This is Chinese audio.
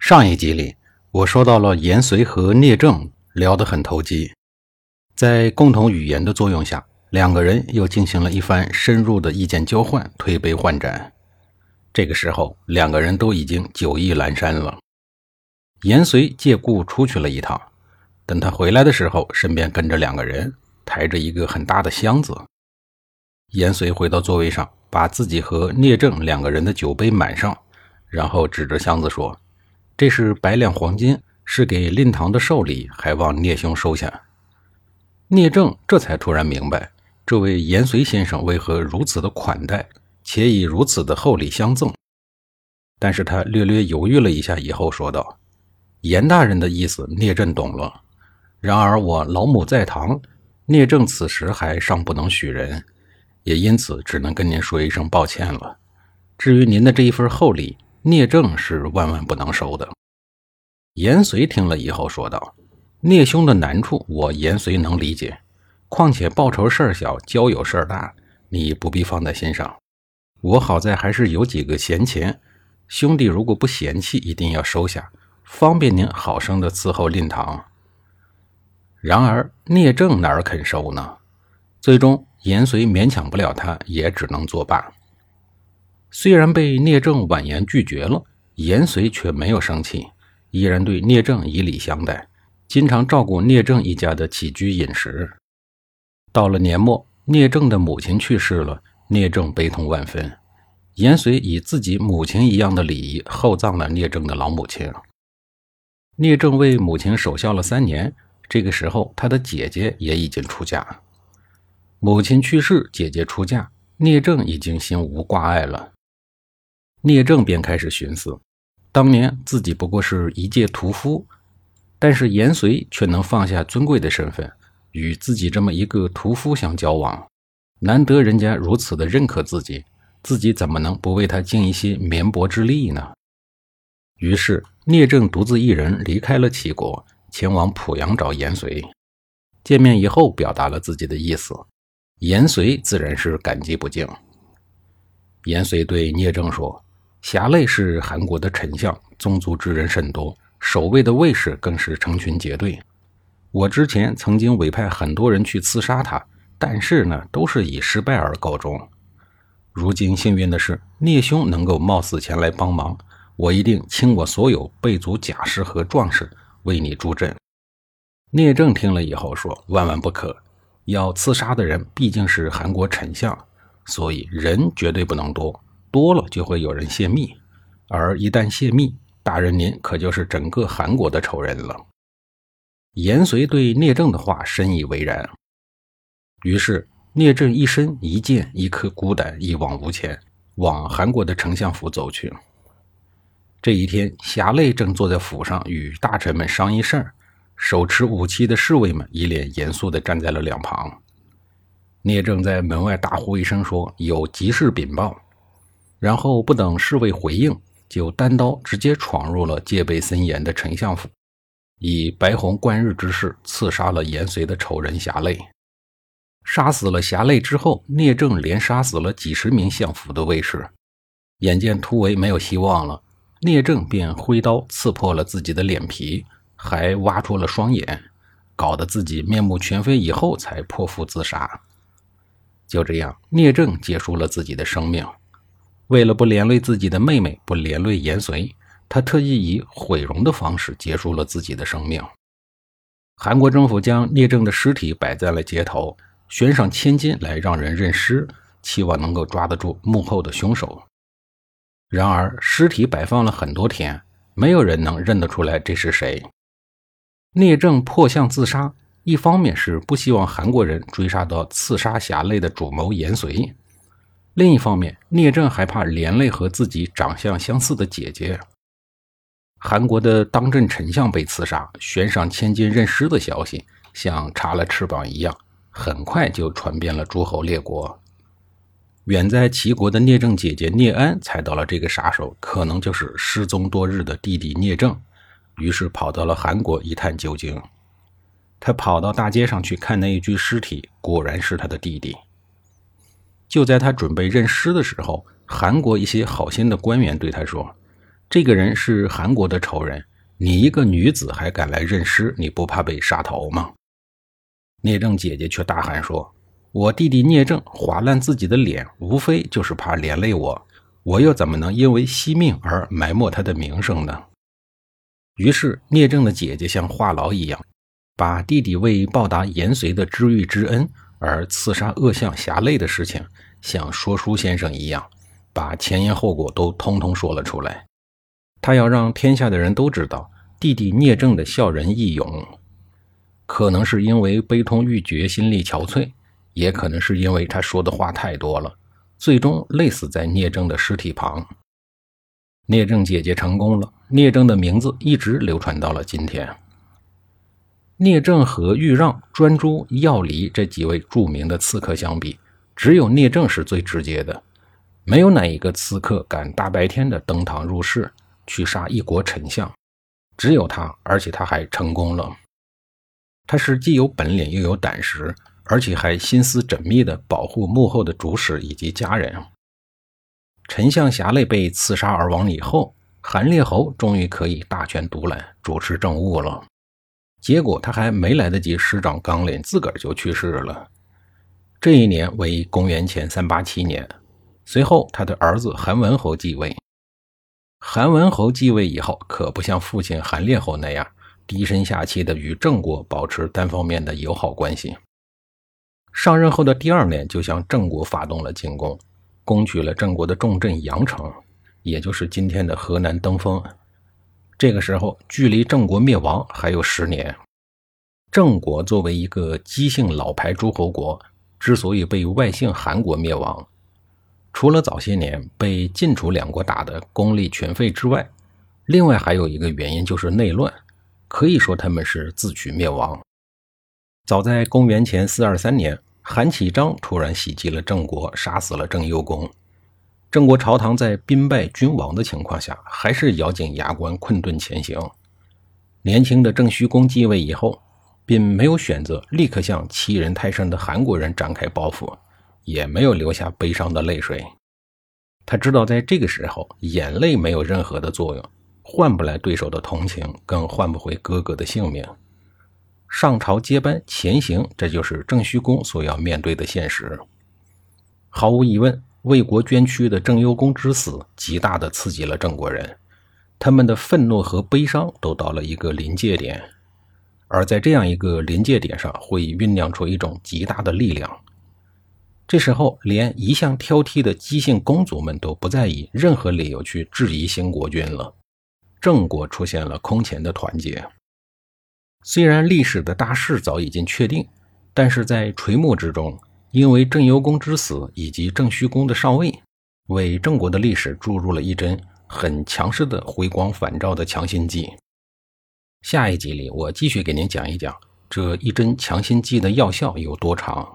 上一集里，我说到了颜遂和聂政聊得很投机，在共同语言的作用下，两个人又进行了一番深入的意见交换，推杯换盏。这个时候，两个人都已经酒意阑珊了。颜遂借故出去了一趟，等他回来的时候，身边跟着两个人，抬着一个很大的箱子。颜遂回到座位上，把自己和聂政两个人的酒杯满上，然后指着箱子说。这是百两黄金，是给令堂的寿礼，还望聂兄收下。聂政这才突然明白，这位延绥先生为何如此的款待，且以如此的厚礼相赠。但是他略略犹豫了一下，以后说道：“严大人的意思，聂政懂了。然而我老母在堂，聂政此时还尚不能许人，也因此只能跟您说一声抱歉了。至于您的这一份厚礼。”聂政是万万不能收的。颜遂听了以后说道：“聂兄的难处，我颜遂能理解。况且报仇事儿小，交友事儿大，你不必放在心上。我好在还是有几个闲钱，兄弟如果不嫌弃，一定要收下，方便您好生的伺候令堂。”然而聂政哪儿肯收呢？最终颜遂勉强不了他，也只能作罢。虽然被聂政婉言拒绝了，颜遂却没有生气，依然对聂政以礼相待，经常照顾聂政一家的起居饮食。到了年末，聂政的母亲去世了，聂政悲痛万分。颜遂以自己母亲一样的礼仪厚葬了聂政的老母亲。聂政为母亲守孝了三年，这个时候他的姐姐也已经出嫁。母亲去世，姐姐出嫁，聂政已经心无挂碍了。聂政便开始寻思，当年自己不过是一介屠夫，但是颜遂却能放下尊贵的身份，与自己这么一个屠夫相交往，难得人家如此的认可自己，自己怎么能不为他尽一些绵薄之力呢？于是聂政独自一人离开了齐国，前往濮阳找颜遂。见面以后，表达了自己的意思，颜遂自然是感激不尽。颜遂对聂政说。侠类是韩国的丞相，宗族之人甚多，守卫的卫士更是成群结队。我之前曾经委派很多人去刺杀他，但是呢，都是以失败而告终。如今幸运的是，聂兄能够冒死前来帮忙，我一定倾我所有备足甲士和壮士为你助阵。聂政听了以后说：“万万不可！要刺杀的人毕竟是韩国丞相，所以人绝对不能多。”多了就会有人泄密，而一旦泄密，大人您可就是整个韩国的仇人了。颜遂对聂政的话深以为然，于是聂政一身一剑一颗孤胆一往无前，往韩国的丞相府走去。这一天，侠累正坐在府上与大臣们商议事儿，手持武器的侍卫们一脸严肃地站在了两旁。聂政在门外大呼一声说：“有急事禀报。”然后不等侍卫回应，就单刀直接闯入了戒备森严的丞相府，以白虹贯日之势刺杀了延绥的仇人侠累。杀死了侠累之后，聂政连杀死了几十名相府的卫士。眼见突围没有希望了，聂政便挥刀刺破了自己的脸皮，还挖出了双眼，搞得自己面目全非，以后才剖腹自杀。就这样，聂政结束了自己的生命。为了不连累自己的妹妹，不连累颜绥，他特意以毁容的方式结束了自己的生命。韩国政府将聂政的尸体摆在了街头，悬赏千金来让人认尸，期望能够抓得住幕后的凶手。然而，尸体摆放了很多天，没有人能认得出来这是谁。聂政破相自杀，一方面是不希望韩国人追杀到刺杀侠类的主谋颜绥。另一方面，聂政还怕连累和自己长相相似的姐姐。韩国的当政丞相被刺杀，悬赏千金认尸的消息，像插了翅膀一样，很快就传遍了诸侯列国。远在齐国的聂政姐姐聂安猜到了这个杀手可能就是失踪多日的弟弟聂政，于是跑到了韩国一探究竟。他跑到大街上去看那一具尸体，果然是他的弟弟。就在他准备认尸的时候，韩国一些好心的官员对他说：“这个人是韩国的仇人，你一个女子还敢来认尸，你不怕被杀头吗？”聂政姐姐却大喊说。我弟弟聂政划烂自己的脸，无非就是怕连累我，我又怎么能因为惜命而埋没他的名声呢？于是聂政的姐姐像话痨一样，把弟弟为报答延绥的知遇之恩而刺杀恶相侠类的事情，像说书先生一样，把前因后果都通通说了出来。他要让天下的人都知道弟弟聂政的孝仁义勇，可能是因为悲痛欲绝，心力憔悴。也可能是因为他说的话太多了，最终累死在聂政的尸体旁。聂政姐姐成功了，聂政的名字一直流传到了今天。聂政和豫让、专诸、要离这几位著名的刺客相比，只有聂政是最直接的。没有哪一个刺客敢大白天的登堂入室去杀一国丞相，只有他，而且他还成功了。他是既有本领又有胆识。而且还心思缜密地保护幕后的主使以及家人。丞相侠累被刺杀而亡以后，韩烈侯终于可以大权独揽，主持政务了。结果他还没来得及施展纲领，自个儿就去世了。这一年为公元前三八七年。随后，他的儿子韩文侯继位。韩文侯继位以后，可不像父亲韩烈侯那样低声下气的与郑国保持单方面的友好关系。上任后的第二年，就向郑国发动了进攻，攻取了郑国的重镇阳城，也就是今天的河南登封。这个时候，距离郑国灭亡还有十年。郑国作为一个姬姓老牌诸侯国，之所以被外姓韩国灭亡，除了早些年被晋楚两国打得功力全废之外，另外还有一个原因就是内乱，可以说他们是自取灭亡。早在公元前四二三年，韩启章突然袭击了郑国，杀死了郑幽公。郑国朝堂在兵败君亡的情况下，还是咬紧牙关，困顿前行。年轻的郑虚公继位以后，并没有选择立刻向欺人太甚的韩国人展开报复，也没有留下悲伤的泪水。他知道，在这个时候，眼泪没有任何的作用，换不来对手的同情，更换不回哥哥的性命。上朝接班前行，这就是郑虚公所要面对的现实。毫无疑问，为国捐躯的郑幽公之死，极大的刺激了郑国人，他们的愤怒和悲伤都到了一个临界点。而在这样一个临界点上，会酝酿出一种极大的力量。这时候，连一向挑剔的姬姓公主们都不再以任何理由去质疑新国君了。郑国出现了空前的团结。虽然历史的大势早已经确定，但是在垂暮之中，因为郑幽公之死以及郑虚公的上位，为郑国的历史注入了一针很强势的回光返照的强心剂。下一集里，我继续给您讲一讲这一针强心剂的药效有多长。